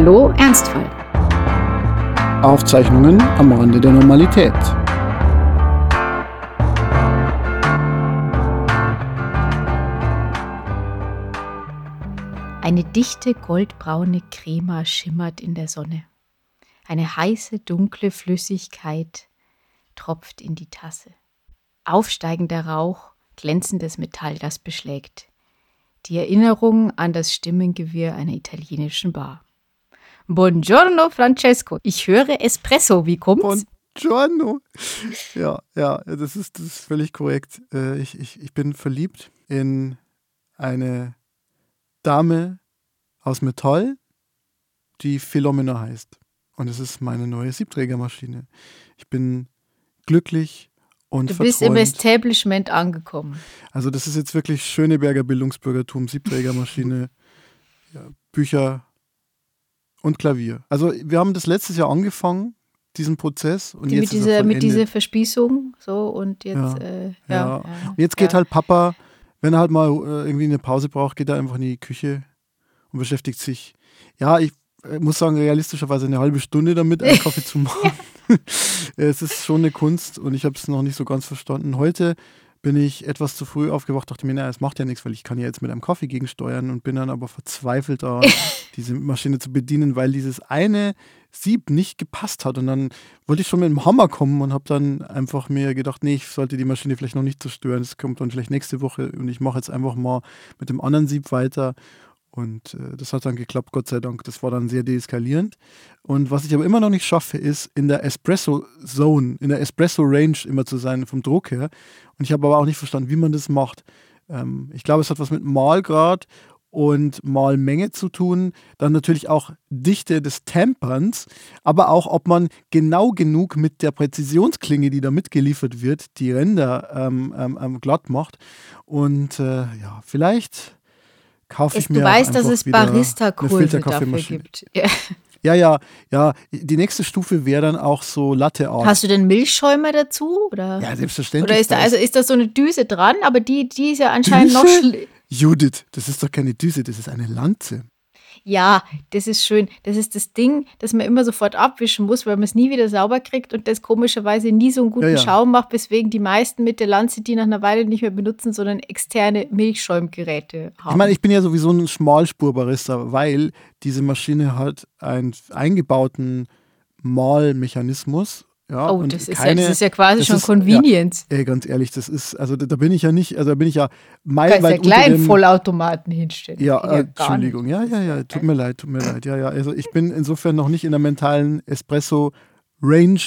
Hallo Ernstfall. Aufzeichnungen am Rande der Normalität. Eine dichte goldbraune Crema schimmert in der Sonne. Eine heiße, dunkle Flüssigkeit tropft in die Tasse. Aufsteigender Rauch, glänzendes Metall, das beschlägt. Die Erinnerung an das Stimmengewirr einer italienischen Bar. Buongiorno, Francesco. Ich höre Espresso. Wie kommt's? Buongiorno. Ja, ja, das ist, das ist völlig korrekt. Äh, ich, ich, ich bin verliebt in eine Dame aus Metall, die Philomena heißt. Und es ist meine neue Siebträgermaschine. Ich bin glücklich und Du bist im Establishment angekommen. Also das ist jetzt wirklich Schöneberger Bildungsbürgertum, Siebträgermaschine, ja, Bücher und Klavier. Also wir haben das letztes Jahr angefangen, diesen Prozess. Und Die jetzt mit er dieser, mit dieser Verspießung so und jetzt Ja, äh, ja, Ja. jetzt geht halt Papa, wenn er halt mal äh, irgendwie eine Pause braucht, geht er einfach in die Küche und beschäftigt sich. Ja, ich äh, muss sagen, realistischerweise eine halbe Stunde damit, einen Kaffee zu machen. es ist schon eine Kunst und ich habe es noch nicht so ganz verstanden. Heute bin ich etwas zu früh aufgewacht, dachte mir, naja, es macht ja nichts, weil ich kann ja jetzt mit einem Kaffee gegensteuern und bin dann aber verzweifelt daran, diese Maschine zu bedienen, weil dieses eine Sieb nicht gepasst hat. Und dann wollte ich schon mit dem Hammer kommen und habe dann einfach mir gedacht, nee, ich sollte die Maschine vielleicht noch nicht zerstören. Das kommt dann vielleicht nächste Woche und ich mache jetzt einfach mal mit dem anderen Sieb weiter. Und äh, das hat dann geklappt, Gott sei Dank. Das war dann sehr deeskalierend. Und was ich aber immer noch nicht schaffe, ist in der Espresso Zone, in der Espresso Range immer zu sein vom Druck her. Und ich habe aber auch nicht verstanden, wie man das macht. Ähm, ich glaube, es hat was mit Mahlgrad und Mahlmenge zu tun. Dann natürlich auch Dichte des Temperns, aber auch, ob man genau genug mit der Präzisionsklinge, die da mitgeliefert wird, die Ränder ähm, ähm, ähm, glatt macht. Und äh, ja, vielleicht kaufe Es, ich mir du weißt, dass es Barista-Kurse dafür gibt. Ja. Ja, ja, ja. Die nächste Stufe wäre dann auch so Latte Art. Hast du denn Milchschäumer dazu? Oder, ja, selbstverständlich. oder ist da, also ist da so eine Düse dran, aber die, die ist ja anscheinend noch Düse? schl Judith, das ist doch keine Düse, das ist eine Lanze. Ja, das ist schön. Das ist das Ding, das man immer sofort abwischen muss, weil man es nie wieder sauber kriegt und das komischerweise nie so einen guten Ja, ja. Schaum macht, weswegen die meisten mit der Lanze die nach einer Weile nicht mehr benutzen, sondern externe Milchschäumgeräte haben. Ich meine, ich bin ja sowieso ein Schmalspurbarista, weil diese Maschine hat einen eingebauten Mahlmechanismus. Ja, oh, und das ist, ja, keine, das ist ja quasi schon ist- Convenience. Ey, ganz ehrlich, das ist, also da, da bin ich ja nicht, also da bin ich ja Du kannst ja meilenweit kleinen dem, Vollautomaten hinstellen. Ja, äh, Entschuldigung, ja, ja, ja, tut mir leid, tut mir leid. Ja, ja, also ich bin insofern noch nicht in der mentalen Espresso-Range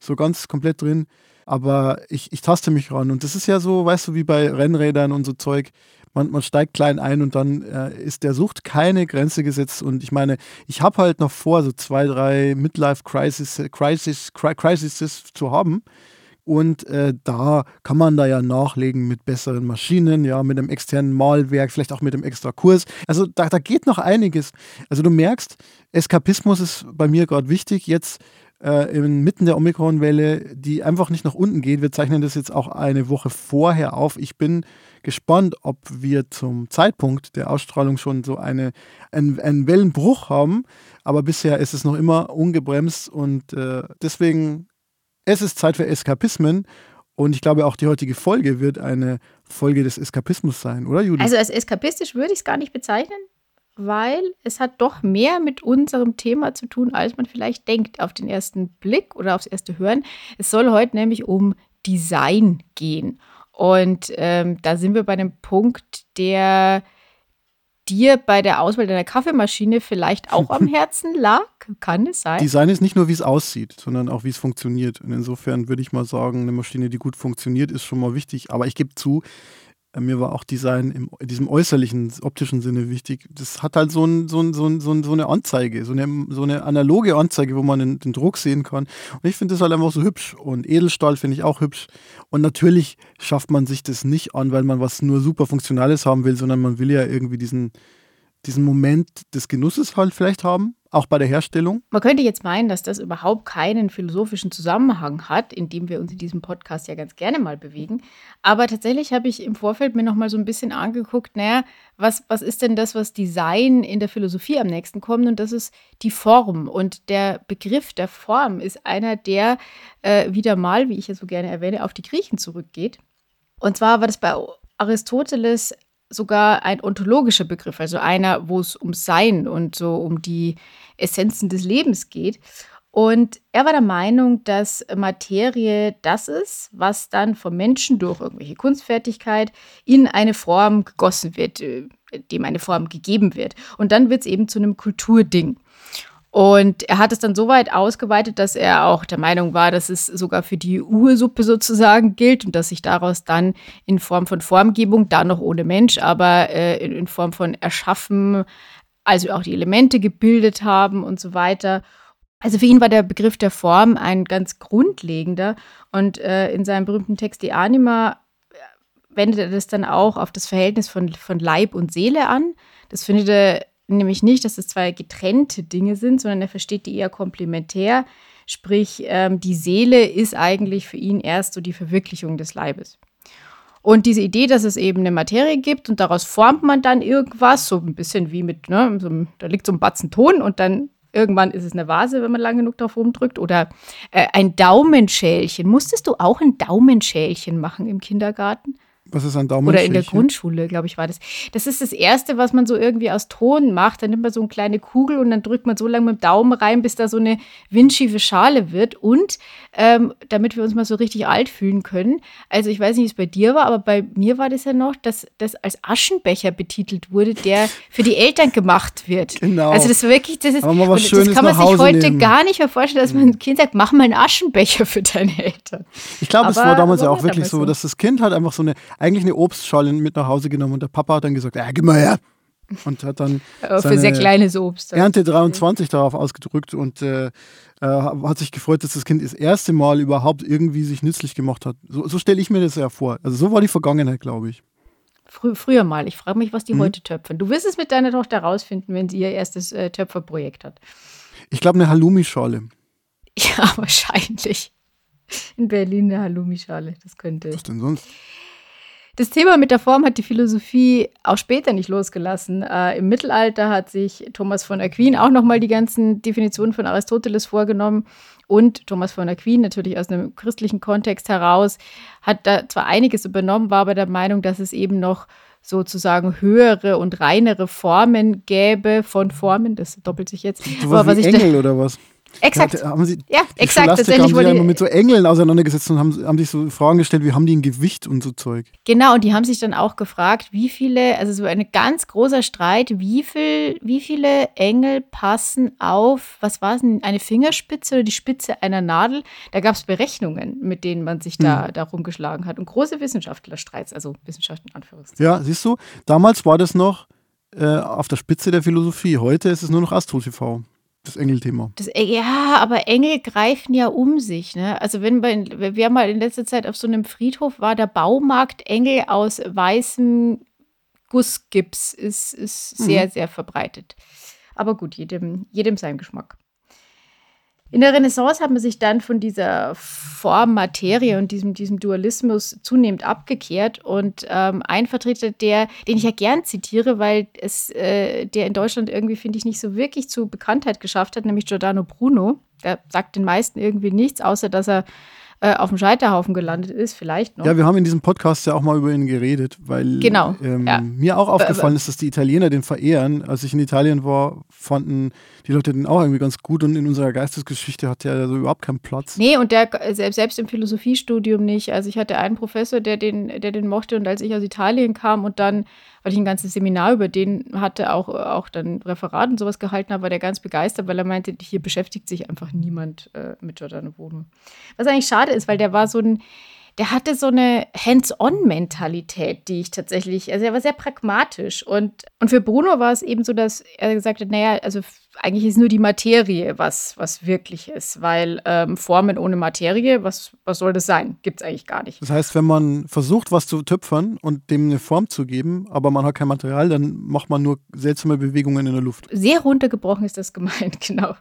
so ganz komplett drin, aber ich, ich taste mich ran. Und das ist ja so, weißt du, wie bei Rennrädern und so Zeug. Man, man steigt klein ein und dann äh, ist der Sucht keine Grenze gesetzt. Und ich meine, ich habe halt noch vor, so zwei, drei Midlife-Crisis Crisis, Cri- Crises zu haben. Und äh, da kann man da ja nachlegen mit besseren Maschinen, ja, mit einem externen Malwerk, vielleicht auch mit einem extra Kurs. Also da, da geht noch einiges. Also du merkst, Eskapismus ist bei mir gerade wichtig. Jetzt äh, inmitten der Omikron-Welle, die einfach nicht nach unten geht. Wir zeichnen das jetzt auch eine Woche vorher auf. Ich bin gespannt, ob wir zum Zeitpunkt der Ausstrahlung schon so eine, einen, einen Wellenbruch haben. Aber bisher ist es noch immer ungebremst und äh, deswegen es ist Zeit für Eskapismen und ich glaube auch die heutige Folge wird eine Folge des Eskapismus sein, oder Judith? Also als eskapistisch würde ich es gar nicht bezeichnen, weil es hat doch mehr mit unserem Thema zu tun, als man vielleicht denkt auf den ersten Blick oder aufs erste Hören. Es soll heute nämlich um Design gehen. Und ähm, da sind wir bei einem Punkt, der dir bei der Auswahl deiner Kaffeemaschine vielleicht auch am Herzen lag. Kann es sein? Design ist nicht nur, wie es aussieht, sondern auch, wie es funktioniert. Und insofern würde ich mal sagen, eine Maschine, die gut funktioniert, ist schon mal wichtig. Aber ich gebe zu, mir war auch Design im, in diesem äußerlichen, optischen Sinne wichtig. Das hat halt so, ein, so, ein, so, ein, so eine Anzeige, so eine, so eine analoge Anzeige, wo man den, den Druck sehen kann. Und ich finde das halt einfach so hübsch. Und Edelstahl finde ich auch hübsch. Und natürlich schafft man sich das nicht an, weil man was nur super Funktionales haben will, sondern man will ja irgendwie diesen, diesen Moment des Genusses halt vielleicht haben. Auch bei der Herstellung. Man könnte jetzt meinen, dass das überhaupt keinen philosophischen Zusammenhang hat, in dem wir uns in diesem Podcast ja ganz gerne mal bewegen. Aber tatsächlich habe ich im Vorfeld mir noch mal so ein bisschen angeguckt, naja, was, was ist denn das, was Design in der Philosophie am nächsten kommt? Und das ist die Form. Und der Begriff der Form ist einer, der äh, wieder mal, wie ich ja so gerne erwähne, auf die Griechen zurückgeht. Und zwar war das bei Aristoteles sogar ein ontologischer Begriff, also einer, wo es um Sein und so um die Essenzen des Lebens geht. Und er war der Meinung, dass Materie das ist, was dann vom Menschen durch irgendwelche Kunstfertigkeit in eine Form gegossen wird, äh, dem eine Form gegeben wird. Und dann wird es eben zu einem Kulturding. Und er hat es dann so weit ausgeweitet, dass er auch der Meinung war, dass es sogar für die Ursuppe sozusagen gilt und dass sich daraus dann in Form von Formgebung, da noch ohne Mensch, aber äh, in, in Form von Erschaffen, also auch die Elemente gebildet haben und so weiter. Also für ihn war der Begriff der Form ein ganz grundlegender und äh, in seinem berühmten Text Die Anima äh, wendet er das dann auch auf das Verhältnis von, von Leib und Seele an. Das findet er nämlich nicht, dass es zwei getrennte Dinge sind, sondern er versteht die eher komplementär. Sprich, ähm, die Seele ist eigentlich für ihn erst so die Verwirklichung des Leibes. Und diese Idee, dass es eben eine Materie gibt und daraus formt man dann irgendwas, so ein bisschen wie mit, ne, so, da liegt so ein Batzen Ton und dann irgendwann ist es eine Vase, wenn man lang genug drauf rumdrückt. Oder äh, ein Daumenschälchen. Musstest du auch ein Daumenschälchen machen im Kindergarten? Was ist ein Daumen? Oder in der Grundschule, glaube ich, war das. Das ist das Erste, was man so irgendwie aus Ton macht. Dann nimmt man so eine kleine Kugel und dann drückt man so lange mit dem Daumen rein, bis da so eine windschiefe Schale wird. Und ähm, damit wir uns mal so richtig alt fühlen können. Also ich weiß nicht, wie es bei dir war, aber bei mir war das ja noch, dass das als Aschenbecher betitelt wurde, der für die Eltern gemacht wird. Genau. Also das war wirklich, das ist, Aber mal was das Schönes kann man sich Hause heute nehmen. gar nicht mehr vorstellen, dass man ein Kind sagt, mach mal einen Aschenbecher für deine Eltern. Ich glaube, es war damals ja auch wirklich so, so. dass das Kind hat einfach so eine, eigentlich eine Obstschale mit nach Hause genommen und der Papa hat dann gesagt, ja, gib mal her. Und hat dann für seine sehr kleines Obst. Ernte 23 darauf ausgedrückt und äh, äh, hat sich gefreut, dass das Kind das erste Mal überhaupt irgendwie sich nützlich gemacht hat. So, so stelle ich mir das ja vor. Also so war die Vergangenheit, glaube ich. Frü früher mal. Ich frage mich, was die Mhm. heute töpfern. Du wirst es mit deiner Tochter rausfinden, wenn sie ihr erstes äh, Töpferprojekt hat. Ich glaube, eine Halloumi-Schale. Ja, wahrscheinlich. In Berlin eine Halloumi-Schale. Das könnte. Was denn sonst? Das Thema mit der Form hat die Philosophie auch später nicht losgelassen. Äh, Im Mittelalter hat sich Thomas von Aquin auch nochmal die ganzen Definitionen von Aristoteles vorgenommen. Und Thomas von Aquin, natürlich aus einem christlichen Kontext heraus, hat da zwar einiges übernommen, war aber der Meinung, dass es eben noch sozusagen höhere und reinere Formen gäbe von Formen. Das doppelt sich jetzt. So was Aber was Engel oder was? Exakt. Ja, haben sie, Ja, exakt. Tatsächlich haben sich ja immer mit so Engeln auseinandergesetzt und haben, haben sich so Fragen gestellt, wie haben die ein Gewicht und so Zeug. Genau, und die haben sich dann auch gefragt, wie viele, also so ein ganz großer Streit, wie, viel, wie viele Engel passen auf, was war es denn, eine Fingerspitze oder die Spitze einer Nadel? Da gab es Berechnungen, mit denen man sich da, da rumgeschlagen hat. Und große Wissenschaftlerstreits, also Wissenschaft in Anführungszeichen. Ja, siehst du, damals war das noch äh, auf der Spitze der Philosophie. Heute ist es nur noch Astro-TV, das Engelthema. Das, ja, aber Engel greifen ja um sich. Ne? Also wenn bei, wer mal in letzter Zeit auf so einem Friedhof war, der Baumarkt Engel aus weißem Gussgips ist, ist sehr, sehr verbreitet. Aber gut, jedem, jedem sein Geschmack. In der Renaissance hat man sich dann von dieser Form Materie und diesem, diesem Dualismus zunehmend abgekehrt. Und ähm, ein Vertreter, der, den ich ja gern zitiere, weil es äh, der in Deutschland irgendwie, finde ich, nicht so wirklich zu Bekanntheit geschafft hat, nämlich Giordano Bruno. Der sagt den meisten irgendwie nichts, außer dass er äh, auf dem Scheiterhaufen gelandet ist, vielleicht noch. Ja, wir haben in diesem Podcast ja auch mal über ihn geredet, weil Genau, ähm, ja. mir auch aufgefallen ist, dass die Italiener den verehren. Als ich in Italien war, fanden die Leute den auch irgendwie ganz gut und in unserer Geistesgeschichte hat der so überhaupt keinen Platz. Nee, und der äh, selbst, selbst im Philosophiestudium nicht. Also ich hatte einen Professor, der den, der den mochte und als ich aus Italien kam und dann, weil ich ein ganzes Seminar über den hatte, auch, auch dann Referat und sowas gehalten habe, war der ganz begeistert, weil er meinte, hier beschäftigt sich einfach niemand äh, mit Giordano Bruno. Was eigentlich schade ist, weil der war so ein, der hatte so eine Hands-on-Mentalität, die ich tatsächlich, also er war sehr pragmatisch. Und, und für Bruno war es eben so, dass er gesagt hat, naja, also eigentlich ist nur die Materie, was, was wirklich ist, weil ähm, Formen ohne Materie, was, was soll das sein? Gibt es eigentlich gar nicht. Das heißt, wenn man versucht, was zu töpfern und dem eine Form zu geben, aber man hat kein Material, dann macht man nur seltsame Bewegungen in der Luft. Sehr runtergebrochen ist das gemeint, genau.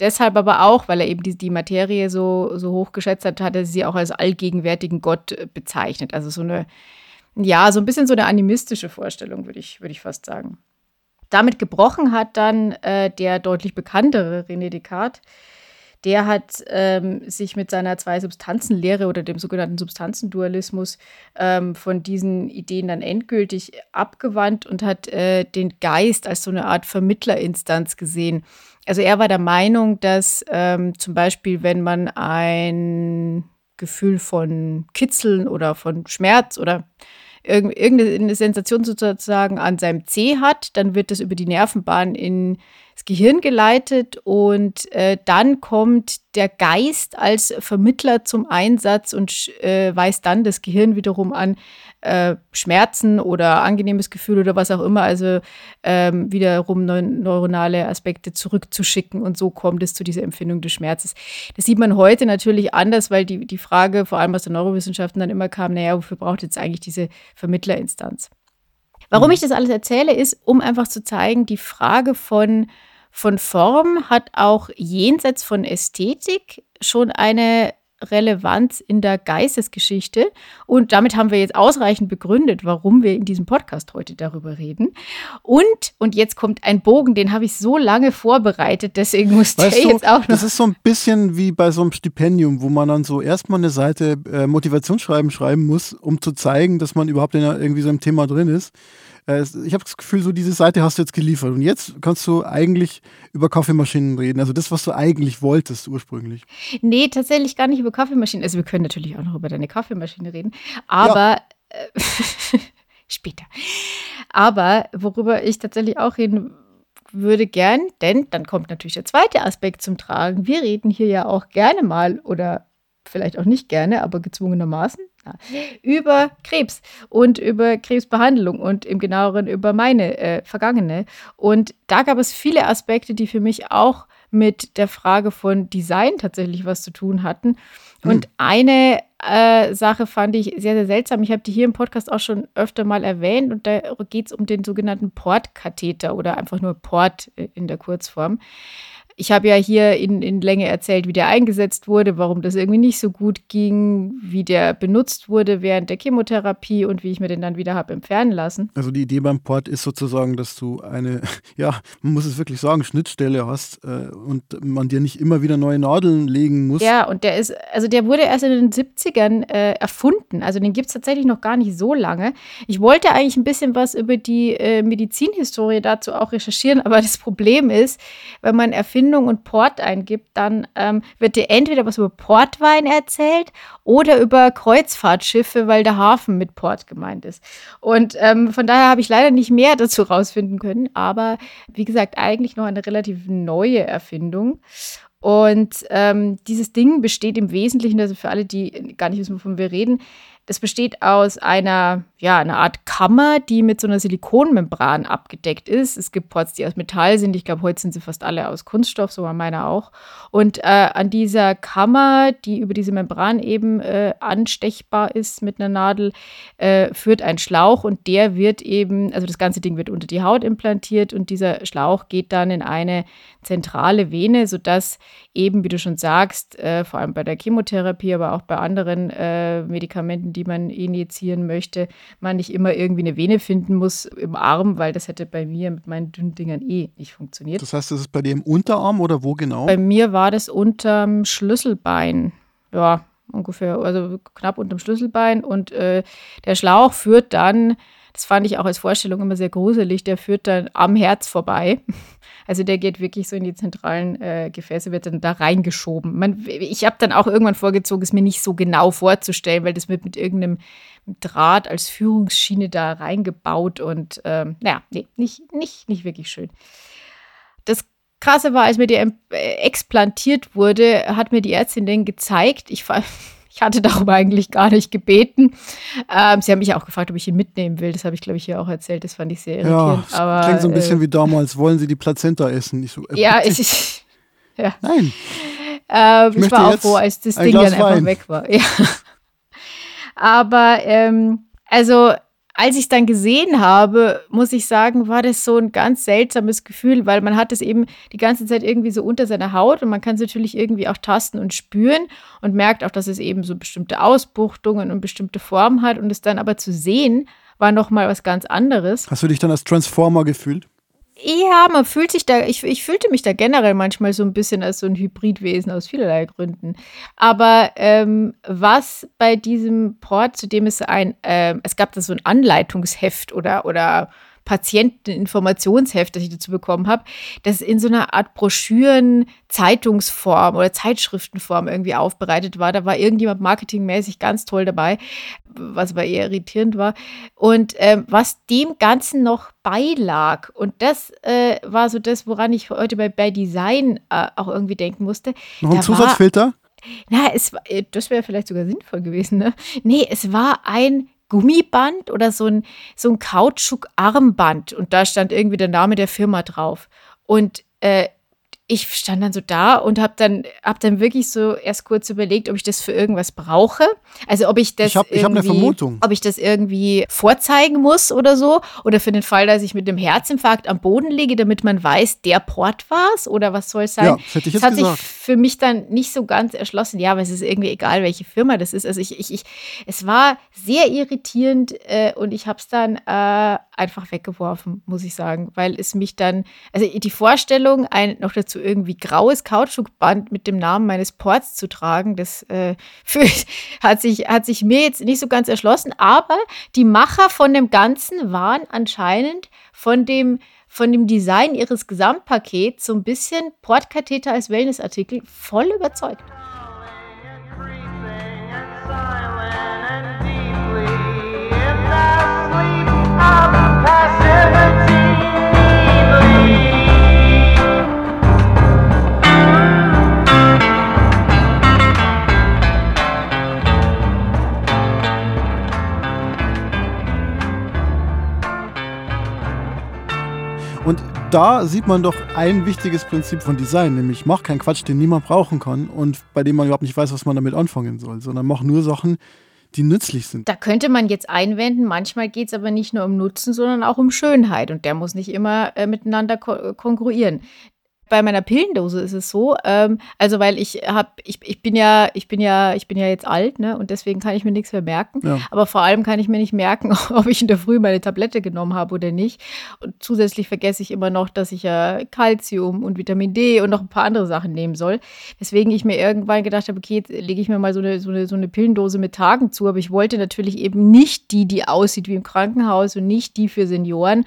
Deshalb aber auch, weil er eben die, die Materie so, so hoch geschätzt hat, hat er sie auch als allgegenwärtigen Gott äh, bezeichnet. Also so eine, ja, so ein bisschen so eine animistische Vorstellung, würde ich, würd ich fast sagen. Damit gebrochen hat dann äh, der deutlich bekanntere René Descartes. Der hat ähm, sich mit seiner Zwei-Substanzen-Lehre oder dem sogenannten Substanzendualismus ähm, von diesen Ideen dann endgültig abgewandt und hat äh, den Geist als so eine Art Vermittlerinstanz gesehen. Also er war der Meinung, dass ähm, zum Beispiel, wenn man ein Gefühl von Kitzeln oder von Schmerz oder irgendeine Sensation sozusagen an seinem C hat, dann wird das über die Nervenbahn ins Gehirn geleitet und äh, dann kommt der Geist als Vermittler zum Einsatz und äh, weist dann das Gehirn wiederum an, äh, Schmerzen oder angenehmes Gefühl oder was auch immer, also ähm, wiederum neu neuronale Aspekte zurückzuschicken und so kommt es zu dieser Empfindung des Schmerzes. Das sieht man heute natürlich anders, weil die, die Frage vor allem aus den Neurowissenschaften dann immer kam, naja, wofür braucht jetzt eigentlich diese Vermittlerinstanz? Warum mhm. ich das alles erzähle, ist, um einfach zu zeigen, die Frage von, von Form hat auch jenseits von Ästhetik schon eine Relevanz in der Geistesgeschichte. Und damit haben wir jetzt ausreichend begründet, warum wir in diesem Podcast heute darüber reden. Und, und jetzt kommt ein Bogen, den habe ich so lange vorbereitet, deswegen muss weißt der du, jetzt auch noch. Das ist so ein bisschen wie bei so einem Stipendium, wo man dann so erstmal eine Seite äh, Motivationsschreiben schreiben muss, um zu zeigen, dass man überhaupt in irgendwie so einem Thema drin ist. Äh, ich habe das Gefühl, so diese Seite hast du jetzt geliefert. Und jetzt kannst du eigentlich über Kaffeemaschinen reden. Also das, was du eigentlich wolltest ursprünglich. Nee, tatsächlich gar nicht über Kaffeemaschinen. Also wir können natürlich auch noch über deine Kaffeemaschine reden. Aber ja. äh, später. Aber worüber ich tatsächlich auch reden würde gern, denn dann kommt natürlich der zweite Aspekt zum Tragen. Wir reden hier ja auch gerne mal oder vielleicht auch nicht gerne, aber gezwungenermaßen über Krebs und über Krebsbehandlung und im genaueren über meine äh, vergangene. Und da gab es viele Aspekte, die für mich auch mit der Frage von Design tatsächlich was zu tun hatten. Hm. Und eine äh, Sache fand ich sehr, sehr seltsam. Ich habe die hier im Podcast auch schon öfter mal erwähnt und da geht es um den sogenannten Portkatheter oder einfach nur Port äh, in der Kurzform. Ich habe ja hier in, in Länge erzählt, wie der eingesetzt wurde, warum das irgendwie nicht so gut ging, wie der benutzt wurde während der Chemotherapie und wie ich mir den dann wieder habe entfernen lassen. Also die Idee beim Port ist sozusagen, dass du eine, ja, man muss es wirklich sagen, Schnittstelle hast äh, und man dir nicht immer wieder neue Nadeln legen muss. Ja, und der ist, also der wurde erst in den 70ern äh, erfunden. Also den gibt es tatsächlich noch gar nicht so lange. Ich wollte eigentlich ein bisschen was über die äh, Medizinhistorie dazu auch recherchieren, aber das Problem ist, wenn man erfindet, Erfindung und Port eingibt, dann ähm, wird dir entweder was über Portwein erzählt oder über Kreuzfahrtschiffe, weil der Hafen mit Port gemeint ist. Und ähm, von daher habe ich leider nicht mehr dazu rausfinden können, aber wie gesagt, eigentlich noch eine relativ neue Erfindung. Und ähm, dieses Ding besteht im Wesentlichen, also für alle, die gar nicht wissen, wovon wir reden, das besteht aus einer, ja, einer Art Kammer, die mit so einer Silikonmembran abgedeckt ist. Es gibt Ports, die aus Metall sind. Ich glaube, heute sind sie fast alle aus Kunststoff, so war meiner auch. Und äh, an dieser Kammer, die über diese Membran eben äh, anstechbar ist mit einer Nadel, äh, führt ein Schlauch und der wird eben, also das ganze Ding wird unter die Haut implantiert und dieser Schlauch geht dann in eine zentrale Vene, sodass eben, wie du schon sagst, äh, vor allem bei der Chemotherapie, aber auch bei anderen äh, Medikamenten, die man injizieren möchte, man nicht immer irgendwie eine Vene finden muss im Arm, weil das hätte bei mir mit meinen dünnen Dingern eh nicht funktioniert. Das heißt, das ist bei dir im Unterarm oder wo genau? Bei mir war das unterm Schlüsselbein. Ja, ungefähr, also knapp unterm Schlüsselbein. Und äh, der Schlauch führt dann, das fand ich auch als Vorstellung immer sehr gruselig, der führt dann am Herz vorbei. Also der geht wirklich so in die zentralen äh, Gefäße, wird dann da reingeschoben. Man, ich habe dann auch irgendwann vorgezogen, es mir nicht so genau vorzustellen, weil das wird mit irgendeinem Draht als Führungsschiene da reingebaut und ähm, naja, nee, nicht, nicht, nicht wirklich schön. Das Krasse war, als mir der äh, explantiert wurde, hat mir die Ärztin den gezeigt. Ich, Ich hatte darum eigentlich gar nicht gebeten. Ähm, sie haben mich auch gefragt, ob ich ihn mitnehmen will. Das habe ich, glaube ich, hier auch erzählt. Das fand ich sehr irritierend. Ja, aber, klingt so ein bisschen äh, wie damals. Wollen Sie die Plazenta essen? Ich so, äh, Ja, ich, ich, ja. Nein. Ähm, ich, möchte war auch froh, als das ein Ding Glas dann einfach Wein. weg war. Ja. Aber ähm, also als ich es dann gesehen habe, muss ich sagen, war das so ein ganz seltsames Gefühl, weil man hat es eben die ganze Zeit irgendwie so unter seiner Haut und man kann es natürlich irgendwie auch tasten und spüren und merkt auch, dass es eben so bestimmte Ausbuchtungen und bestimmte Formen hat und es dann aber zu sehen, war noch mal was ganz anderes. Hast du dich dann als Transformer gefühlt? Ja, man fühlt sich da, ich, ich fühlte mich da generell manchmal so ein bisschen als so ein Hybridwesen aus vielerlei Gründen. Aber ähm, was bei diesem Port, zu dem es ein, ähm, es gab da so ein Anleitungsheft oder, oder Patienteninformationsheft, das ich dazu bekommen habe, das in so einer Art Broschüren, Zeitungsform oder Zeitschriftenform irgendwie aufbereitet war. Da war irgendjemand marketingmäßig ganz toll dabei, was aber eher irritierend war. Und ähm, was dem Ganzen noch beilag, und das äh, war so das, woran ich heute bei, bei Design äh, auch irgendwie denken musste. Noch ein Zusatzfilter? Na, es war, äh, das wäre vielleicht sogar sinnvoll gewesen, ne? Nee, es war ein Gummiband oder so ein, so ein Kautschuk-Armband und da stand irgendwie der Name der Firma drauf. Und äh, ich stand dann so da und habe dann, hab dann wirklich so erst kurz überlegt, ob ich das für irgendwas brauche. Also ob ich das Ich hab- ich hab eine irgendwie- Vermutung. ob ich das irgendwie vorzeigen muss oder so. Oder für den Fall, dass ich mit dem Herzinfarkt am Boden liege, damit man weiß, der Port war's oder was soll es sein? Ja, das hätte ich jetzt hat sich gesagt. für mich dann nicht so ganz erschlossen. Ja, aber es ist irgendwie egal, welche Firma das ist. Also ich, ich, ich es war sehr irritierend äh, und ich habe es dann äh, einfach weggeworfen, muss ich sagen, weil es mich dann, also die Vorstellung, ein noch dazu irgendwie graues Kautschukband mit dem Namen meines Ports zu tragen, das äh, für, hat, sich, hat sich mir jetzt nicht so ganz erschlossen, aber die Macher von dem Ganzen waren anscheinend von dem von dem Design ihres Gesamtpakets so ein bisschen Portkatheter als Wellnessartikel voll überzeugt. Da sieht man doch ein wichtiges Prinzip von Design, nämlich mach keinen Quatsch, den niemand brauchen kann und bei dem man überhaupt nicht weiß, was man damit anfangen soll, sondern mach nur Sachen, die nützlich sind. Da könnte man jetzt einwenden, manchmal geht es aber nicht nur um Nutzen, sondern auch um Schönheit und der muss nicht immer äh, miteinander ko konkurrieren. Bei meiner Pillendose ist es so, ähm, also weil ich habe, ich, ich bin ja, ich bin ja, ich bin ja jetzt alt, ne? Und deswegen kann ich mir nichts mehr merken. Ja. Aber vor allem kann ich mir nicht merken, ob ich in der Früh meine Tablette genommen habe oder nicht. Und zusätzlich vergesse ich immer noch, dass ich ja Calcium und Vitamin D und noch ein paar andere Sachen nehmen soll. Weswegen ich mir irgendwann gedacht habe, okay, jetzt lege ich mir mal so eine, so, eine, so eine Pillendose mit Tagen zu. Aber ich wollte natürlich eben nicht die, die aussieht wie im Krankenhaus und nicht die für Senioren.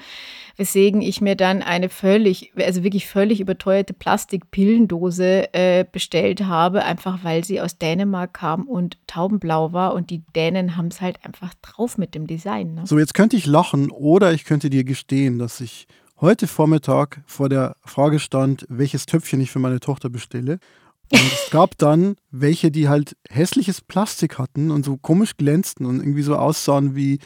Weswegen ich mir dann eine völlig, also wirklich völlig überteuerte Plastikpillendose äh, bestellt habe, einfach weil sie aus Dänemark kam und taubenblau war. Und die Dänen haben es halt einfach drauf mit dem Design. Ne? So, jetzt könnte ich lachen oder ich könnte dir gestehen, dass ich heute Vormittag vor der Frage stand, welches Töpfchen ich für meine Tochter bestelle. Und es gab dann welche, die halt hässliches Plastik hatten und so komisch glänzten und irgendwie so aussahen wie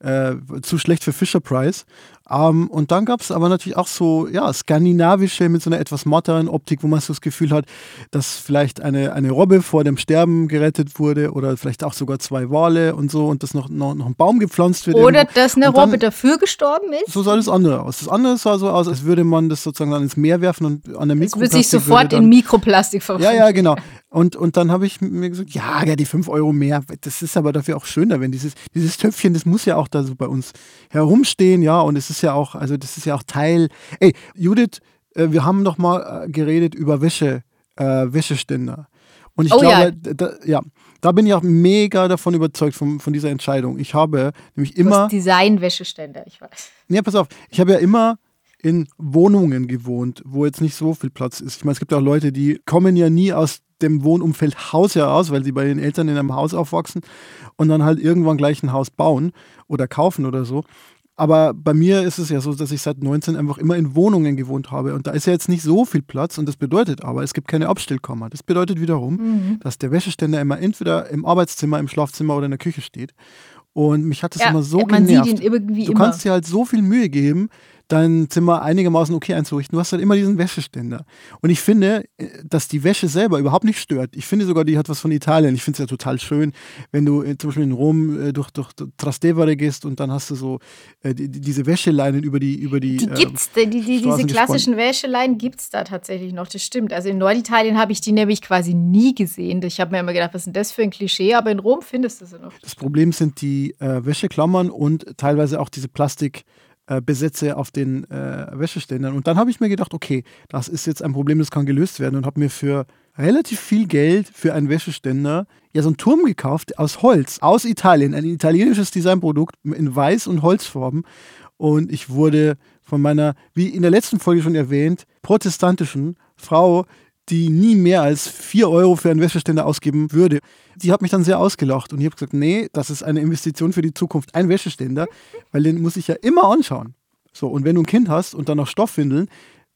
äh, zu schlecht für Fisher Price. Ähm, und dann gab es aber natürlich auch so, ja, skandinavische mit so einer etwas matteren Optik, wo man so das Gefühl hat, dass vielleicht eine, eine Robbe vor dem Sterben gerettet wurde oder vielleicht auch sogar zwei Wale und so und dass noch, noch, noch ein Baum gepflanzt wird. Oder irgendwo. dass eine dann- Robbe dafür gestorben ist. So sah das andere aus. Das andere sah so aus, als würde man das sozusagen dann ins Meer werfen und an der Es wird Mikroplastik sich sofort würde in Mikroplastik verwandeln. Ja, ja, genau. Und, und dann habe ich mir gesagt, ja, ja, die 5 Euro mehr, das ist aber dafür auch schöner, wenn dieses, dieses Töpfchen, das muss ja auch da so bei uns herumstehen, ja, und es ist ja auch, also das ist ja auch Teil. Ey, Judith, äh, wir haben noch mal äh, geredet über Wäsche, äh, Wäscheständer. Und ich Oh ja. glaube, da, da, ja, da bin ich auch mega davon überzeugt von, von dieser Entscheidung. Ich habe nämlich immer. Design-Wäscheständer, ich weiß. Nee, pass auf, ich habe ja immer in Wohnungen gewohnt, wo jetzt nicht so viel Platz ist. Ich meine, es gibt auch Leute, die kommen ja nie aus dem Wohnumfeld Haus heraus, weil sie bei den Eltern in einem Haus aufwachsen und dann halt irgendwann gleich ein Haus bauen oder kaufen oder so. Aber bei mir ist es ja so, dass ich seit 19 einfach immer in Wohnungen gewohnt habe. Und da ist ja jetzt nicht so viel Platz. Und das bedeutet aber, es gibt keine Abstellkammer. Das bedeutet wiederum, Mhm. dass der Wäscheständer immer entweder im Arbeitszimmer, im Schlafzimmer oder in der Küche steht. Und mich hat das Ja, immer so man genervt. sieht ihn irgendwie du immer. kannst dir halt so viel Mühe geben, dein Zimmer einigermaßen okay einzurichten. Du hast halt immer diesen Wäscheständer. Und ich finde, äh, dass die Wäsche selber überhaupt nicht stört. Ich finde sogar, die hat was von Italien. Ich finde es ja total schön, wenn du äh, zum Beispiel in Rom äh, durch, durch Trastevere gehst und dann hast du so äh, die, die, diese Wäscheleinen über die über die. Die ähm, gibt's, die, die, diese Straßen klassischen Wäscheleien gibt es da tatsächlich noch, das stimmt. Also in Norditalien habe ich die nämlich quasi nie gesehen. Ich habe mir immer gedacht, was ist denn das für ein Klischee? Aber in Rom findest du sie noch. Das Problem sind die äh, Wäscheklammern und teilweise auch diese Plastikbesätze äh, auf den äh, Wäscheständern. Und dann habe ich mir gedacht, okay, das ist jetzt ein Problem, das kann gelöst werden und habe mir für relativ viel Geld für einen Wäscheständer ja so einen Turm gekauft aus Holz, aus Italien, ein italienisches Designprodukt in Weiß- und Holzfarben. Und ich wurde von meiner, wie in der letzten Folge schon erwähnt, protestantischen Frau, die nie mehr als 4 Euro für einen Wäscheständer ausgeben würde. Die hat mich dann sehr ausgelacht und ich habe gesagt, nee, das ist eine Investition für die Zukunft, ein Wäscheständer, weil den muss ich ja immer anschauen. So, und wenn du ein Kind hast und dann noch Stoffwindeln,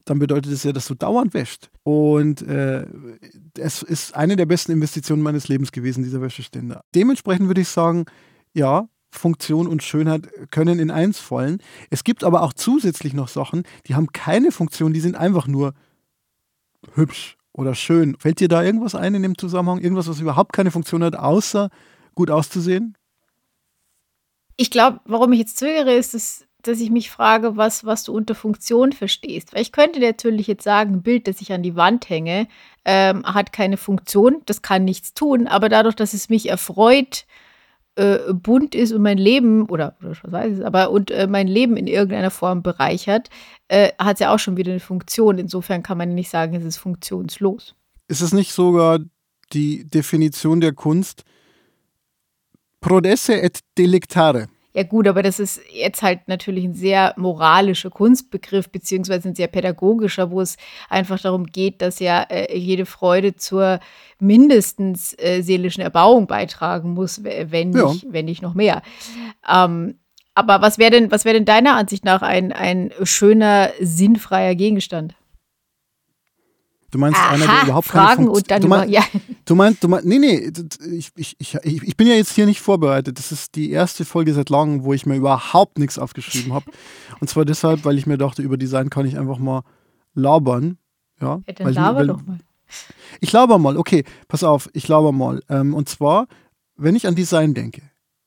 dann bedeutet es ja, dass du dauernd wäscht. Und äh, es ist eine der besten Investitionen meines Lebens gewesen, dieser Wäscheständer. Dementsprechend würde ich sagen, ja, Funktion und Schönheit können in eins fallen. Es gibt aber auch zusätzlich noch Sachen, die haben keine Funktion, die sind einfach nur hübsch oder schön. Fällt dir da irgendwas ein in dem Zusammenhang? Irgendwas, was überhaupt keine Funktion hat, außer gut auszusehen? Ich glaube, warum ich jetzt zögere, ist, dass, dass ich mich frage, was, was du unter Funktion verstehst. Weil ich könnte natürlich jetzt sagen, ein Bild, das ich an die Wand hänge, ähm, hat keine Funktion, das kann nichts tun, aber dadurch, dass es mich erfreut, äh, bunt ist und mein Leben, oder, oder was weiß ich, aber und äh, mein Leben in irgendeiner Form bereichert, äh, hat es ja auch schon wieder eine Funktion. Insofern kann man nicht sagen, es ist funktionslos. Ist es nicht sogar die Definition der Kunst prodesse et delectare? Ja gut, aber das ist jetzt halt natürlich ein sehr moralischer Kunstbegriff, beziehungsweise ein sehr pädagogischer, wo es einfach darum geht, dass ja äh, jede Freude zur mindestens äh, seelischen Erbauung beitragen muss, wenn Ja. nicht, wenn nicht noch mehr. Ähm, aber was wäre denn, was wäre denn deiner Ansicht nach ein, ein schöner, sinnfreier Gegenstand? Du meinst einer, der Aha, überhaupt Fragen keine Funktion und dann du, über, mein, ja, du meinst, du meinst, nee, nee, ich, ich, ich ich bin ja jetzt hier nicht vorbereitet. Das ist die erste Folge seit langem, wo ich mir überhaupt nichts aufgeschrieben habe. Und zwar deshalb, weil ich mir dachte, über Design kann ich einfach mal labern. Ja, ja dann weil, laber weil, doch mal. Ich laber mal, okay, pass auf, ich laber mal. Ähm, und zwar, wenn ich an Design denke,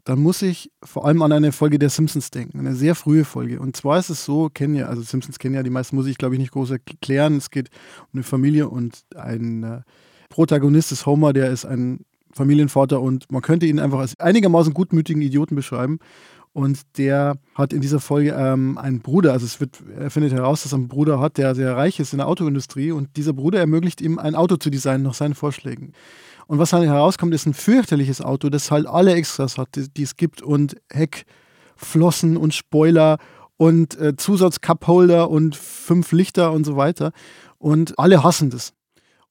dann muss ich vor allem an eine Folge der Simpsons denken, eine sehr frühe Folge. Und zwar ist es so, kennen ja, also Simpsons kennen ja die meisten, muss ich glaube ich nicht groß erklären. Es geht um eine Familie und ein äh, Protagonist ist Homer, der ist ein Familienvater und man könnte ihn einfach als einigermaßen gutmütigen Idioten beschreiben. Und der hat in dieser Folge ähm, einen Bruder, also es wird, er findet heraus, dass er einen Bruder hat, der sehr reich ist in der Autoindustrie und dieser Bruder ermöglicht ihm, ein Auto zu designen nach seinen Vorschlägen. Und was dann herauskommt, ist ein fürchterliches Auto, das halt alle Extras hat, die, die es gibt und Heckflossen und Spoiler und äh, Zusatz-Cupholder und fünf Lichter und so weiter. Und alle hassen das.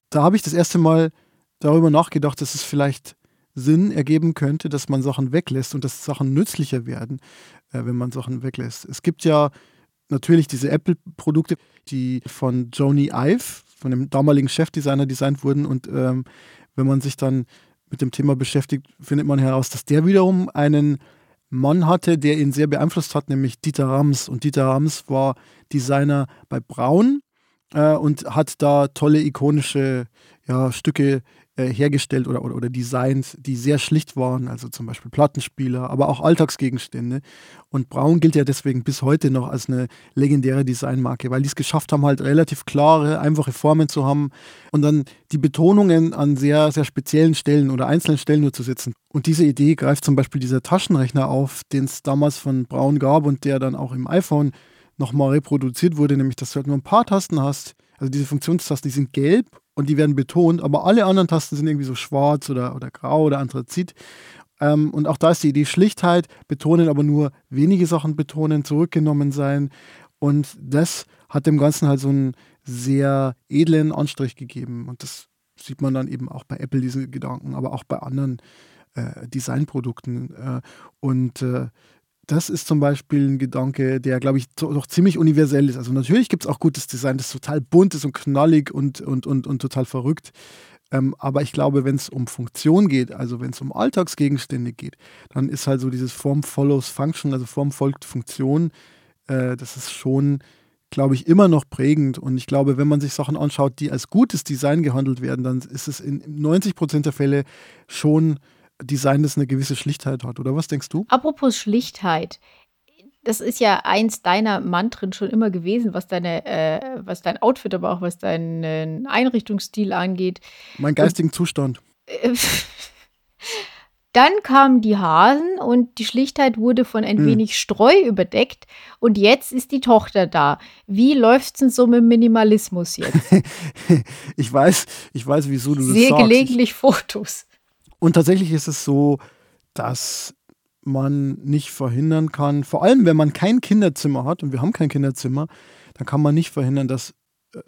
Da habe ich das erste Mal darüber nachgedacht, dass es vielleicht Sinn ergeben könnte, dass man Sachen weglässt und dass Sachen nützlicher werden, äh, wenn man Sachen weglässt. Es gibt ja natürlich diese Apple-Produkte, die von Joni Ive, von dem damaligen Chefdesigner, designt wurden. Und ähm, wenn man sich dann mit dem Thema beschäftigt, findet man heraus, dass der wiederum einen Mann hatte, der ihn sehr beeinflusst hat, nämlich Dieter Rams. Und Dieter Rams war Designer bei Braun äh, und hat da tolle ikonische ja, Stücke äh, hergestellt oder, oder, oder designt, die sehr schlicht waren, also zum Beispiel Plattenspieler, aber auch Alltagsgegenstände. Und Braun gilt ja deswegen bis heute noch als eine legendäre Designmarke, weil die es geschafft haben, halt relativ klare, einfache Formen zu haben und dann die Betonungen an sehr, sehr speziellen Stellen oder einzelnen Stellen nur zu setzen. Und diese Idee greift zum Beispiel dieser Taschenrechner auf, den es damals von Braun gab und der dann auch im iPhone nochmal reproduziert wurde, nämlich dass du halt nur ein paar Tasten hast. Also diese Funktionstasten, die sind gelb und die werden betont, aber alle anderen Tasten sind irgendwie so schwarz oder, oder grau oder Anthrazit. Ähm, und auch da ist die Idee Schlichtheit, betonen aber nur wenige Sachen betonen, zurückgenommen sein. Und das hat dem Ganzen halt so einen sehr edlen Anstrich gegeben. Und das sieht man dann eben auch bei Apple, diese Gedanken, aber auch bei anderen äh, Designprodukten. Äh, und äh, das ist zum Beispiel ein Gedanke, der, glaube ich, doch ziemlich universell ist. Also natürlich gibt es auch gutes Design, das total bunt ist und knallig und, und, und, und total verrückt. Ähm, aber ich glaube, wenn es um Funktion geht, also wenn es um Alltagsgegenstände geht, dann ist halt so dieses Form follows Function, also Form folgt Funktion, äh, das ist schon, glaube ich, immer noch prägend. Und ich glaube, wenn man sich Sachen anschaut, die als gutes Design gehandelt werden, dann ist es in 90 Prozent der Fälle schon Design, das eine gewisse Schlichtheit hat. Oder was denkst du? Apropos Schlichtheit. Das ist ja eins deiner Mantren schon immer gewesen, was deine, äh, was dein Outfit, aber auch was deinen Einrichtungsstil angeht. Mein geistigen Zustand. Äh, Dann kamen die Hasen und die Schlichtheit wurde von ein Hm. wenig Streu überdeckt. Und jetzt ist die Tochter da. Wie läuft's denn so mit Minimalismus jetzt? ich weiß, ich weiß, wieso du das Sehr sagst. gelegentlich Fotos. Und tatsächlich ist es so, dass man nicht verhindern kann, vor allem wenn man kein Kinderzimmer hat, und wir haben kein Kinderzimmer, dann kann man nicht verhindern, dass äh,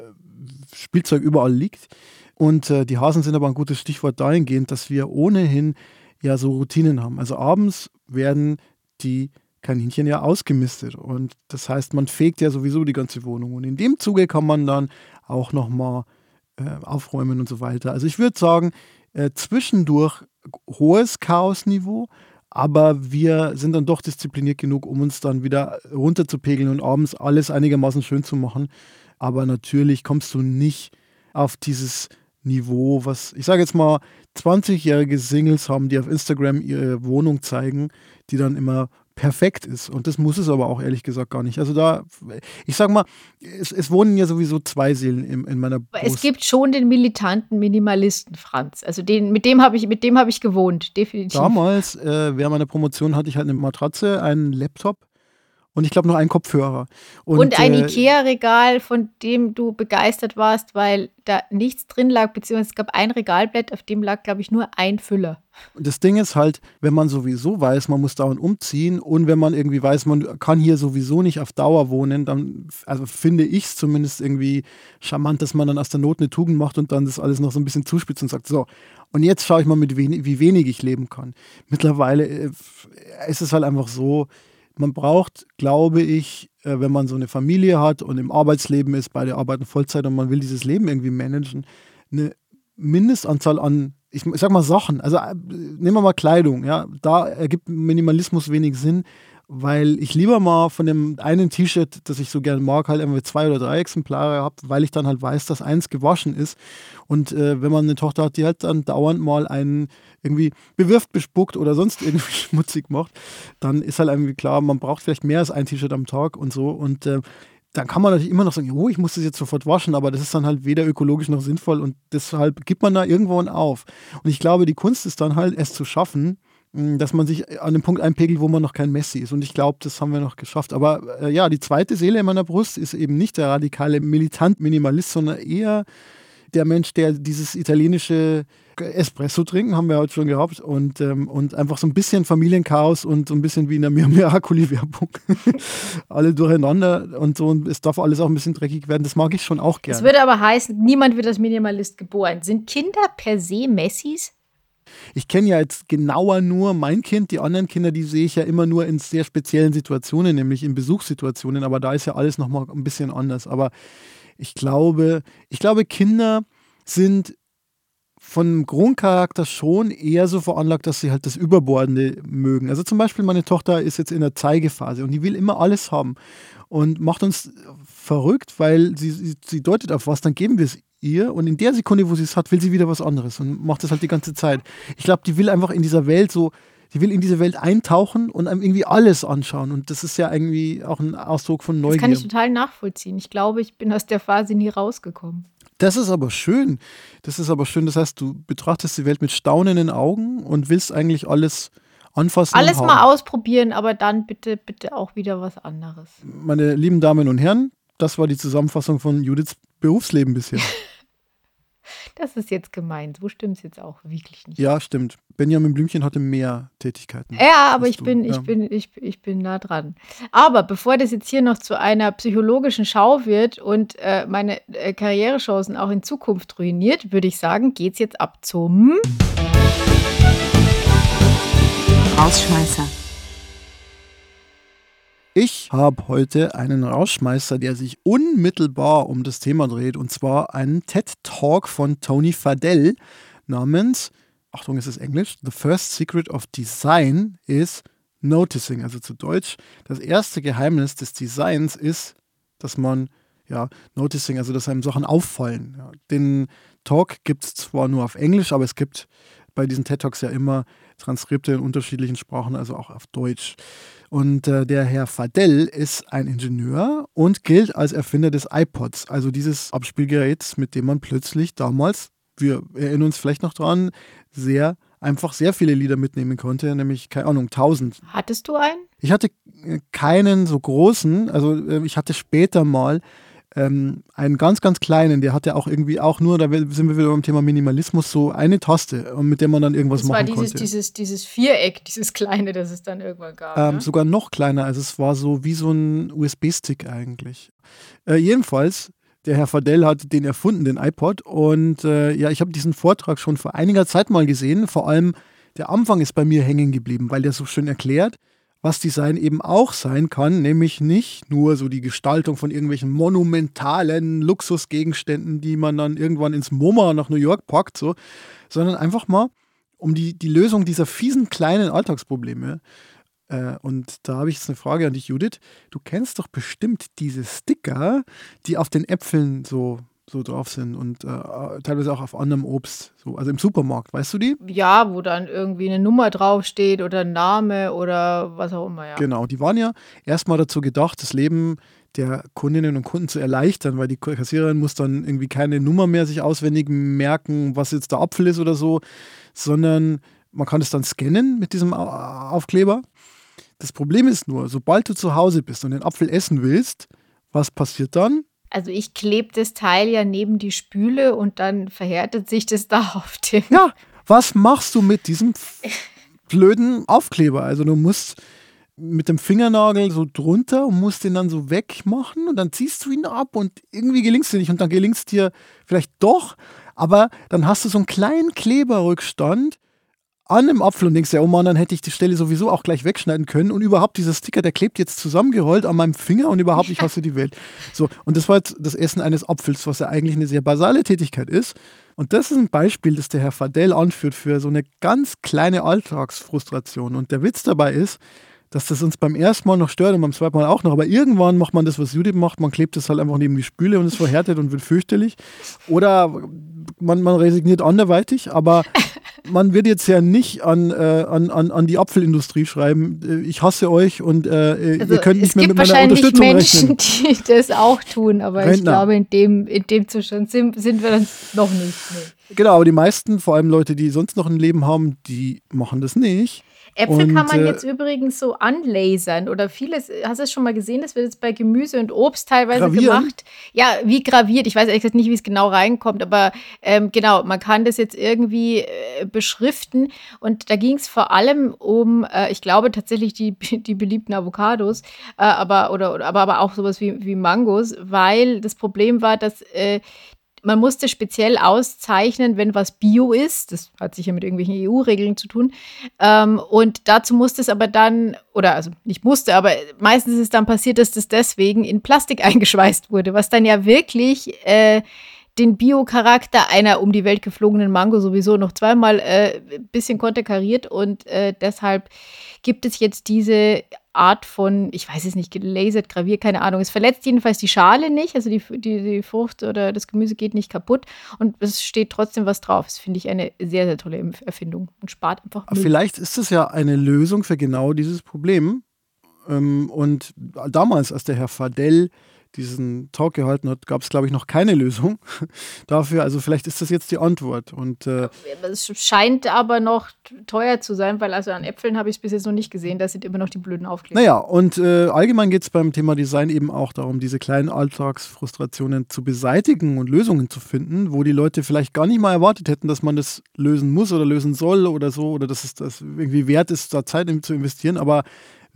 Spielzeug überall liegt. Und äh, die Hasen sind aber ein gutes Stichwort dahingehend, dass wir ohnehin ja so Routinen haben. Also abends werden die Kaninchen ja ausgemistet. Und das heißt, man fegt ja sowieso die ganze Wohnung. Und in dem Zuge kann man dann auch nochmal äh, aufräumen und so weiter. Also ich würde sagen, äh, zwischendurch hohes Chaosniveau, aber wir sind dann doch diszipliniert genug, um uns dann wieder runterzupegeln und abends alles einigermaßen schön zu machen. Aber natürlich kommst du nicht auf dieses Niveau, was ich sage jetzt mal 20-jährige Singles haben, die auf Instagram ihre Wohnung zeigen, die dann immer perfekt ist. Und das muss es aber auch ehrlich gesagt gar nicht. Also da, ich sag mal, es, es wohnen ja sowieso zwei Seelen in, in meiner Aber Es Brust. gibt schon den militanten Minimalisten, Franz. Also den, mit dem habe ich, mit dem habe ich gewohnt, definitiv. Damals, äh, während meiner Promotion, hatte ich halt eine Matratze, einen Laptop und ich glaube noch einen Kopfhörer. Und, ein äh, IKEA-Regal, von dem du begeistert warst, weil da nichts drin lag, beziehungsweise es gab ein Regalblatt, auf dem lag, glaube ich, nur ein Füller. Das Ding ist halt, wenn man sowieso weiß, man muss dauernd umziehen und wenn man irgendwie weiß, man kann hier sowieso nicht auf Dauer wohnen, dann also finde ich es zumindest irgendwie charmant, dass man dann aus der Not eine Tugend macht und dann das alles noch so ein bisschen zuspitzt und sagt, so, und jetzt schaue ich mal, mit wenig, wie wenig ich leben kann. Mittlerweile äh, ist es halt einfach so, man braucht, glaube ich, äh, wenn man so eine Familie hat und im Arbeitsleben ist, beide arbeiten Vollzeit und man will dieses Leben irgendwie managen, eine Mindestanzahl an, ich sag mal Sachen, also äh, nehmen wir mal Kleidung, ja, da ergibt Minimalismus wenig Sinn, weil ich lieber mal von dem einen T-Shirt, das ich so gerne mag, halt irgendwie zwei oder drei Exemplare habe, weil ich dann halt weiß, dass eins gewaschen ist. Und äh, wenn man eine Tochter hat, die halt dann dauernd mal einen irgendwie bewirft, bespuckt oder sonst irgendwie schmutzig macht, dann ist halt irgendwie klar, man braucht vielleicht mehr als ein T-Shirt am Tag und so. Und äh, dann kann man natürlich immer noch sagen, oh, ich muss das jetzt sofort waschen, aber das ist dann halt weder ökologisch noch sinnvoll und deshalb gibt man da irgendwann auf. Und ich glaube, die Kunst ist dann halt, es zu schaffen, dass man sich an dem Punkt einpegelt, wo man noch kein Messi ist. Und ich glaube, das haben wir noch geschafft. Aber äh, ja, die zweite Seele in meiner Brust ist eben nicht der radikale Militant-Minimalist, sondern eher der Mensch, der dieses italienische Espresso trinken, haben wir heute schon gehabt, und, ähm, und einfach so ein bisschen Familienchaos und so ein bisschen wie in der Mir Miracoli-Werbung. Alle durcheinander und so, und es darf alles auch ein bisschen dreckig werden. Das mag ich schon auch Das gerne. würde aber heißen, niemand wird als Minimalist geboren. Sind Kinder per se Messis? Ich kenne ja jetzt genauer nur mein Kind, die anderen Kinder, die sehe ich ja immer nur in sehr speziellen Situationen, nämlich in Besuchssituationen, aber da ist ja alles nochmal ein bisschen anders. Aber ich glaube, ich glaube, Kinder sind von Grundcharakter schon eher so veranlagt, dass sie halt das Überbordende mögen. Also zum Beispiel meine Tochter ist jetzt in der Zeigephase und die will immer alles haben und macht uns verrückt, weil sie, sie, deutet auf was, dann geben wir es ihr und in der Sekunde, wo sie es hat, will sie wieder was anderes und macht das halt die ganze Zeit. Ich glaube, die will einfach in dieser Welt so, die will in diese Welt eintauchen und einem irgendwie alles anschauen und das ist ja irgendwie auch ein Ausdruck von Das Neugier. kann ich total nachvollziehen. Ich glaube, ich bin aus der Phase nie rausgekommen. Das ist aber schön. Das ist aber schön. Das heißt, du betrachtest die Welt mit staunenden Augen und willst eigentlich alles anfassen. Alles mal ausprobieren, aber dann bitte, bitte auch wieder was anderes. Meine lieben Damen und Herren, das war die Zusammenfassung von Judiths Berufsleben bisher. Das ist jetzt gemein. So stimmt es jetzt auch wirklich nicht. ja, stimmt. Benjamin Blümchen hatte mehr Tätigkeiten. Ja, aber ich du, bin, ja. ich bin, ich, ich bin nah dran. Aber bevor das jetzt hier noch zu einer psychologischen Schau wird und äh, meine äh, Karrierechancen auch in Zukunft ruiniert, würde ich sagen, geht's jetzt ab zum Rausschmeißer. Ich habe heute einen Rauschmeister, der sich unmittelbar um das Thema dreht, und zwar einen TED-Talk von Tony Fadell namens, Achtung, es ist Englisch, The First Secret of Design is Noticing, also zu Deutsch, das erste Geheimnis des Designs ist, dass man, ja, Noticing, also dass einem Sachen auffallen. Ja. Den Talk gibt es zwar nur auf Englisch, aber es gibt bei diesen TED Talks ja immer Transkripte in unterschiedlichen Sprachen, also auch auf Deutsch. Und äh, der Herr Fadell ist ein Ingenieur und gilt als Erfinder des iPods, also dieses Abspielgeräts, mit dem man plötzlich damals, wir erinnern uns vielleicht noch dran, sehr einfach sehr viele Lieder mitnehmen konnte, nämlich, keine Ahnung, 1000. Hattest du einen? Ich hatte äh, keinen so großen, also äh, ich hatte später mal ähm, einen ganz, ganz kleinen, der hatte auch irgendwie auch nur, da sind wir wieder beim Thema Minimalismus, so eine Taste, mit der man dann irgendwas Das war machen dieses, konnte. dieses, dieses Viereck, dieses kleine, das es dann irgendwann gab. Ähm, ne? sogar noch kleiner, also es war so wie so ein USB-Stick eigentlich. Äh, jedenfalls, der Herr Fadell hat den erfunden, den iPod. Und äh, ja, ich habe diesen Vortrag schon vor einiger Zeit mal gesehen. Vor allem der Anfang ist bei mir hängen geblieben, weil der so schön erklärt, was Design eben auch sein kann, nämlich nicht nur so die Gestaltung von irgendwelchen monumentalen Luxusgegenständen, die man dann irgendwann ins MoMA nach New York packt, so, sondern einfach mal um die, die Lösung dieser fiesen kleinen Alltagsprobleme. Äh, und da habe ich jetzt eine Frage an dich, Judith. Du kennst doch bestimmt diese Sticker, die auf den Äpfeln so, so drauf sind und äh, teilweise auch auf anderem Obst. So, also im Supermarkt, weißt du die? ja, wo dann irgendwie eine Nummer draufsteht oder ein Name oder was auch immer, ja. Genau, die waren ja erstmal dazu gedacht, das Leben der Kundinnen und Kunden zu erleichtern, weil die Kassiererin muss dann irgendwie keine Nummer mehr sich auswendig merken, was jetzt der Apfel ist oder so, sondern man kann es dann scannen mit diesem Au- Aufkleber. Das Problem ist nur, sobald du zu Hause bist und den Apfel essen willst, was passiert dann? Also ich klebe das Teil ja neben die Spüle und dann verhärtet sich das da auf dem. Ja, was machst du mit diesem blöden Aufkleber? Also du musst mit dem Fingernagel so drunter und musst den dann so wegmachen und dann ziehst du ihn ab und irgendwie gelingt es dir nicht und dann gelingt es dir vielleicht doch, aber dann hast du so einen kleinen Kleberrückstand an dem Apfel und denkst ja, oh Mann, dann hätte ich die Stelle sowieso auch gleich wegschneiden können und überhaupt dieser Sticker, der klebt jetzt zusammengerollt an meinem Finger und überhaupt, ich hasse die Welt. So, und das war jetzt das Essen eines Apfels, was ja eigentlich eine sehr basale Tätigkeit ist. Und das ist ein Beispiel, das der Herr Fadell anführt für so eine ganz kleine Alltagsfrustration. Und der Witz dabei ist, dass das uns beim ersten Mal noch stört und beim zweiten Mal auch noch. Aber irgendwann macht man das, was Judith macht. Man klebt es halt einfach neben die Spüle und es verhärtet und wird fürchterlich. Oder man, man resigniert anderweitig. Aber man wird jetzt ja nicht an, äh, an, an, an die Apfelindustrie schreiben, äh, ich hasse euch und äh, Also ihr könnt nicht es mehr gibt mit meiner wahrscheinlich Unterstützung Menschen, rechnen. die das auch tun, aber ich Rentner. glaube, in dem, in dem Zustand sind, sind wir dann noch nicht. Nee. Genau, aber die meisten, vor allem Leute, die sonst noch ein Leben haben, die machen das nicht. Äpfel kann Und, man äh, jetzt übrigens so anlasern oder vieles, hast du es schon mal gesehen, das wird jetzt bei Gemüse und Obst teilweise Gravieren? gemacht. Ja, wie graviert, ich weiß ehrlich gesagt nicht, wie es genau reinkommt, aber ähm, genau, man kann das jetzt irgendwie äh, beschriften und da ging es vor allem um, äh, ich glaube tatsächlich die, die beliebten Avocados, äh, aber, oder, oder, aber, aber auch sowas wie, wie Mangos, weil das Problem war, dass äh, man musste speziell auszeichnen, wenn was Bio ist. Das hat sicher mit irgendwelchen EU-Regeln zu tun. Ähm, und dazu musste es aber dann, oder also nicht musste, aber meistens ist es dann passiert, dass das deswegen in Plastik eingeschweißt wurde, was dann ja wirklich äh, den Bio-Charakter einer um die Welt geflogenen Mango sowieso noch zweimal äh, ein bisschen konterkariert und äh, deshalb gibt es jetzt diese Art von, ich weiß es nicht, gelasert, graviert, keine Ahnung. Es verletzt jedenfalls die Schale nicht, also die, die, die Frucht oder das Gemüse geht nicht kaputt und es steht trotzdem was drauf. Das finde ich eine sehr, sehr tolle Erfindung und spart einfach Müll. vielleicht ist es ja eine Lösung für genau dieses Problem. Ähm, Und damals, als der Herr Fadell diesen Talk gehalten hat, gab es, glaube ich, noch keine Lösung dafür. Also vielleicht ist das jetzt die Antwort. Und äh, Es scheint aber noch teuer zu sein, weil also an Äpfeln habe ich es bis jetzt noch nicht gesehen. Da sind immer noch die blöden Aufkleber. naja, und äh, allgemein geht es beim Thema Design eben auch darum, diese kleinen Alltagsfrustrationen zu beseitigen und Lösungen zu finden, wo die Leute vielleicht gar nicht mal erwartet hätten, dass man das lösen muss oder lösen soll oder so, oder dass es das irgendwie wert ist, da Zeit zu investieren. Aber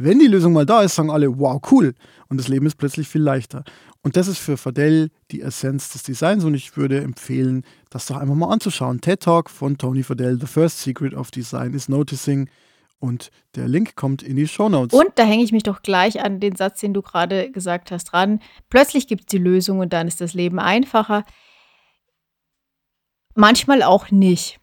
wenn die Lösung mal da ist, sagen alle, wow, cool. Und das Leben ist plötzlich viel leichter. Und das ist für Fadell die Essenz des Designs. Und ich würde empfehlen, das doch einfach mal anzuschauen. TED Talk von Tony Fadell, The First Secret of Design is Noticing. Und der Link kommt in die Shownotes. Und da hänge ich mich doch gleich an den Satz, den du gerade gesagt hast, ran. Plötzlich gibt es die Lösung und dann ist das Leben einfacher. Manchmal auch nicht.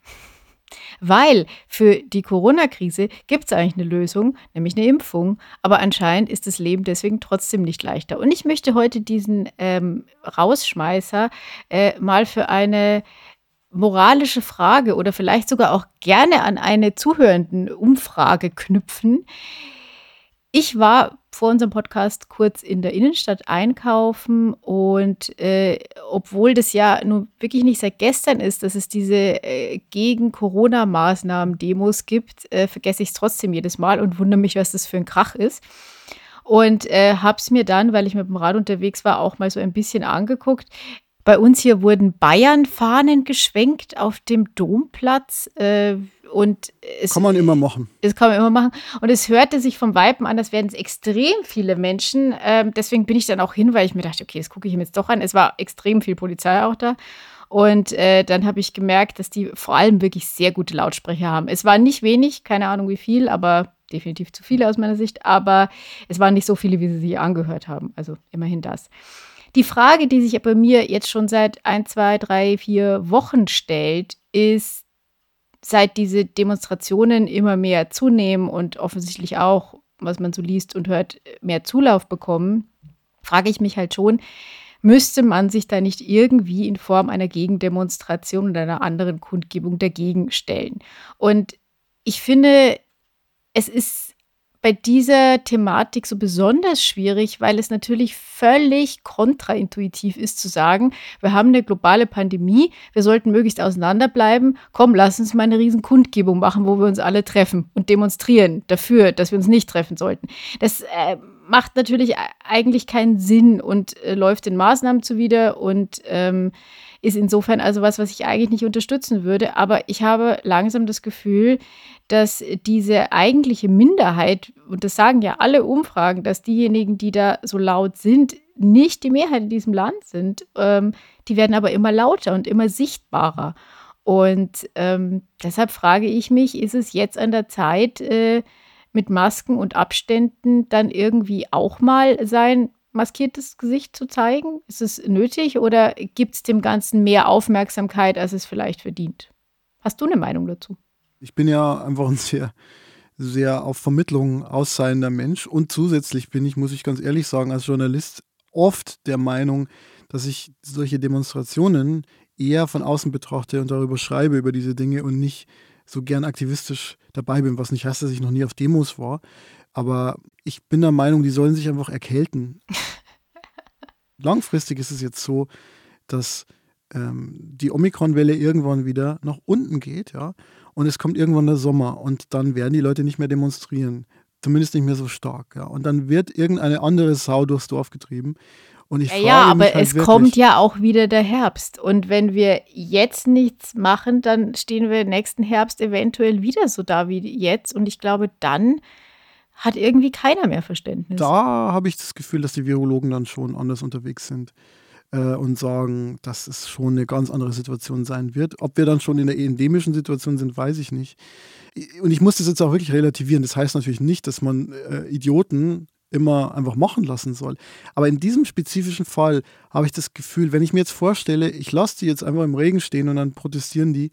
Weil für die Corona-Krise gibt es eigentlich eine Lösung, nämlich eine Impfung. Aber anscheinend ist das Leben deswegen trotzdem nicht leichter. Und ich möchte heute diesen ähm, Rausschmeißer äh, mal für eine moralische Frage oder vielleicht sogar auch gerne an eine zuhörenden Umfrage knüpfen. Ich war vor unserem Podcast kurz in der Innenstadt einkaufen und äh, obwohl das ja nun wirklich nicht seit gestern ist, dass es diese äh, gegen Corona-Maßnahmen-Demos gibt, äh, vergesse ich es trotzdem jedes Mal und wundere mich, was das für ein Krach ist. Und äh, habe es mir dann, weil ich mit dem Rad unterwegs war, auch mal so ein bisschen angeguckt. Bei uns hier wurden Bayern-Fahnen geschwenkt auf dem Domplatz. Äh, und es, kann man immer machen. Das kann man immer machen. Und es hörte sich vom Weiben an, das werden extrem viele Menschen. Ähm, deswegen bin ich dann auch hin, weil ich mir dachte, okay, das gucke ich mir jetzt doch an. Es war extrem viel Polizei auch da. Und äh, dann habe ich gemerkt, dass die vor allem wirklich sehr gute Lautsprecher haben. Es war nicht wenig, keine Ahnung wie viel, aber definitiv zu viele aus meiner Sicht. Aber es waren nicht so viele, wie sie sich angehört haben. Also immerhin das. Die Frage, die sich bei mir jetzt schon seit ein, zwei, drei, vier Wochen stellt, ist, seit diese Demonstrationen immer mehr zunehmen und offensichtlich auch, was man so liest und hört, mehr Zulauf bekommen, frage ich mich halt schon, müsste man sich da nicht irgendwie in Form einer Gegendemonstration oder einer anderen Kundgebung dagegen stellen? Und ich finde, es ist bei dieser Thematik so besonders schwierig, weil es natürlich völlig kontraintuitiv ist zu sagen, wir haben eine globale Pandemie, wir sollten möglichst auseinanderbleiben. Komm, lass uns mal eine riesen Kundgebung machen, wo wir uns alle treffen und demonstrieren dafür, dass wir uns nicht treffen sollten. Das äh, macht natürlich eigentlich keinen Sinn und äh, läuft den Maßnahmen zuwider und ähm, ist insofern also was, was ich eigentlich nicht unterstützen würde. Aber ich habe langsam das Gefühl, dass diese eigentliche Minderheit, und das sagen ja alle Umfragen, dass diejenigen, die da so laut sind, nicht die Mehrheit in diesem Land sind. Ähm, die werden aber immer lauter und immer sichtbarer. Und ähm, deshalb frage ich mich, ist es jetzt an der Zeit, äh, mit Masken und Abständen dann irgendwie auch mal sein maskiertes Gesicht zu zeigen? Ist es nötig oder gibt es dem Ganzen mehr Aufmerksamkeit, als es vielleicht verdient? Hast du eine Meinung dazu? Ich bin ja einfach ein sehr, sehr auf Vermittlung ausseiender Mensch und zusätzlich bin ich, muss ich ganz ehrlich sagen, als Journalist oft der Meinung, dass ich solche Demonstrationen eher von außen betrachte und darüber schreibe, über diese Dinge und nicht so gern aktivistisch dabei bin, was nicht heißt, dass ich noch nie auf Demos war. Aber ich bin der Meinung, die sollen sich einfach erkälten. Langfristig ist es jetzt so, dass ähm, die Omikron-Welle irgendwann wieder nach unten geht, ja. Und es kommt irgendwann der Sommer und dann werden die Leute nicht mehr demonstrieren. Zumindest nicht mehr so stark, ja. Und dann wird irgendeine andere Sau durchs Dorf getrieben. Und ich ja, ja, aber halt es wirklich, kommt ja auch wieder der Herbst. Und wenn wir jetzt nichts machen, dann stehen wir nächsten Herbst eventuell wieder so da wie jetzt. Und ich glaube, dann hat irgendwie keiner mehr Verständnis. Da habe ich das Gefühl, dass die Virologen dann schon anders unterwegs sind äh, und sagen, dass es schon eine ganz andere Situation sein wird. Ob wir dann schon in der endemischen Situation sind, weiß ich nicht. Und ich muss das jetzt auch wirklich relativieren. Das heißt natürlich nicht, dass man äh, Idioten immer einfach machen lassen soll. Aber in diesem spezifischen Fall habe ich das Gefühl, wenn ich mir jetzt vorstelle, ich lasse die jetzt einfach im Regen stehen und dann protestieren die,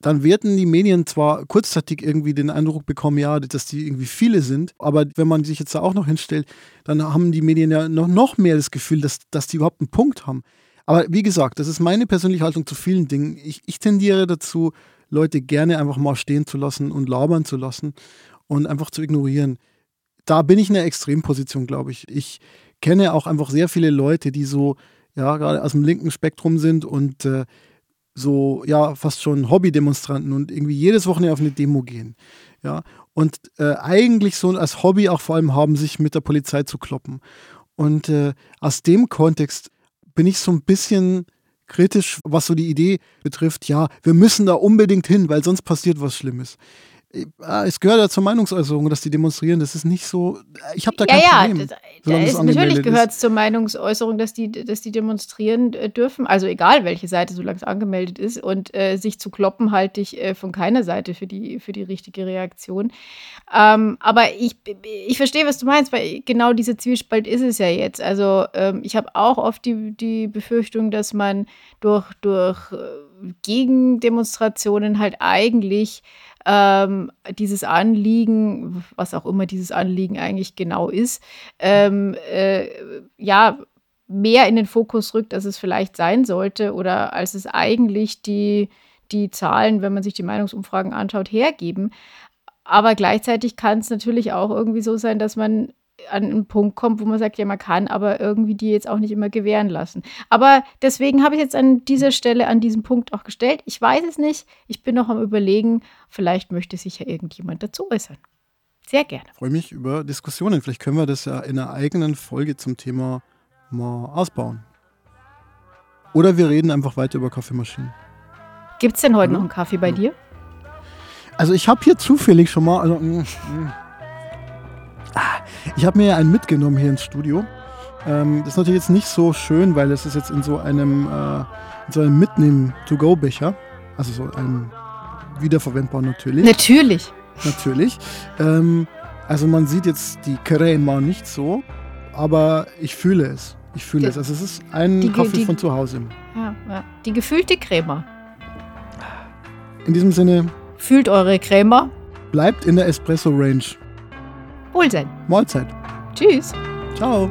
dann werden die Medien zwar kurzzeitig irgendwie den Eindruck bekommen, ja, dass die irgendwie viele sind, aber wenn man sich jetzt da auch noch hinstellt, dann haben die Medien ja noch, noch mehr das Gefühl, dass, dass die überhaupt einen Punkt haben. Aber wie gesagt, das ist meine persönliche Haltung zu vielen Dingen. Ich, ich tendiere dazu, Leute gerne einfach mal stehen zu lassen und labern zu lassen und einfach zu ignorieren. Da bin ich in einer Extremposition, glaube ich. Ich kenne auch einfach sehr viele Leute, die so, ja, gerade aus dem linken Spektrum sind und äh, so, ja, fast schon Hobbydemonstranten und irgendwie jedes Wochenende auf eine Demo gehen. Ja, und äh, eigentlich so als Hobby auch vor allem haben, sich mit der Polizei zu kloppen. Und äh, aus dem Kontext bin ich so ein bisschen kritisch, was so die Idee betrifft, ja, wir müssen da unbedingt hin, weil sonst passiert was Schlimmes. Äh, es gehört ja zur Meinungsäußerung, dass die demonstrieren. Das ist nicht so. Ich habe da kein ja, Problem. Ja, es es, natürlich gehört ist. es zur Meinungsäußerung, dass die, dass die demonstrieren äh, dürfen. Also egal welche Seite, solange es angemeldet ist. Und äh, sich zu kloppen halte ich äh, von keiner Seite für die, für die richtige Reaktion. Ähm, aber ich, ich verstehe, was du meinst, weil genau dieser Zwiespalt ist es ja jetzt. Also ähm, ich habe auch oft die, die Befürchtung, dass man durch, durch äh, Gegendemonstrationen halt eigentlich ähm, dieses Anliegen, was auch immer dieses Anliegen eigentlich genau ist, ähm, äh, ja, mehr in den Fokus rückt, als es vielleicht sein sollte oder als es eigentlich die, die Zahlen, wenn man sich die Meinungsumfragen anschaut, hergeben. Aber gleichzeitig kann es natürlich auch irgendwie so sein, dass man an einen Punkt kommt, wo man sagt, ja, man kann aber irgendwie die jetzt auch nicht immer gewähren lassen. Aber deswegen habe ich jetzt an dieser Stelle, an diesem Punkt auch gestellt. Ich weiß es nicht. Ich bin noch am Überlegen. Vielleicht möchte sich ja irgendjemand dazu äußern. Sehr gerne. Ich freue mich über Diskussionen. Vielleicht können wir das ja in einer eigenen Folge zum Thema mal ausbauen. Oder wir reden einfach weiter über Kaffeemaschinen. Gibt es denn heute Hallo? noch einen Kaffee bei dir? Also ich habe hier zufällig schon mal, also, mm, mm. Ich habe mir ja einen mitgenommen hier ins Studio. Ähm, das ist natürlich jetzt nicht so schön, weil es ist jetzt in so einem, äh, in so einem Mitnehmen-to-go-Becher, also so einem wiederverwendbar natürlich. Natürlich. natürlich. Ähm, also man sieht jetzt die Crema nicht so, aber ich fühle es. Ich fühle Die- es. Also es ist ein die- Kaffee die- von zu Hause. Ja, ja. Die gefühlte Crema. In diesem Sinne, Fühlt eure Crema. bleibt in der Espresso-Range. Wohlsein. Mahlzeit. Tschüss. Ciao.